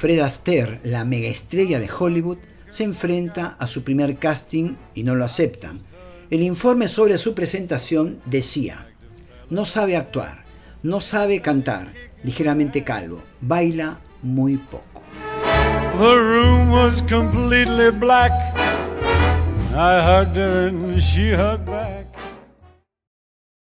Fred Astaire, la megaestrella de Hollywood, se enfrenta a su primer casting y no lo aceptan. El informe sobre su presentación decía, no sabe actuar, no sabe cantar, ligeramente calvo, baila muy poco. The room was completely black. I hugged her and she hugged back.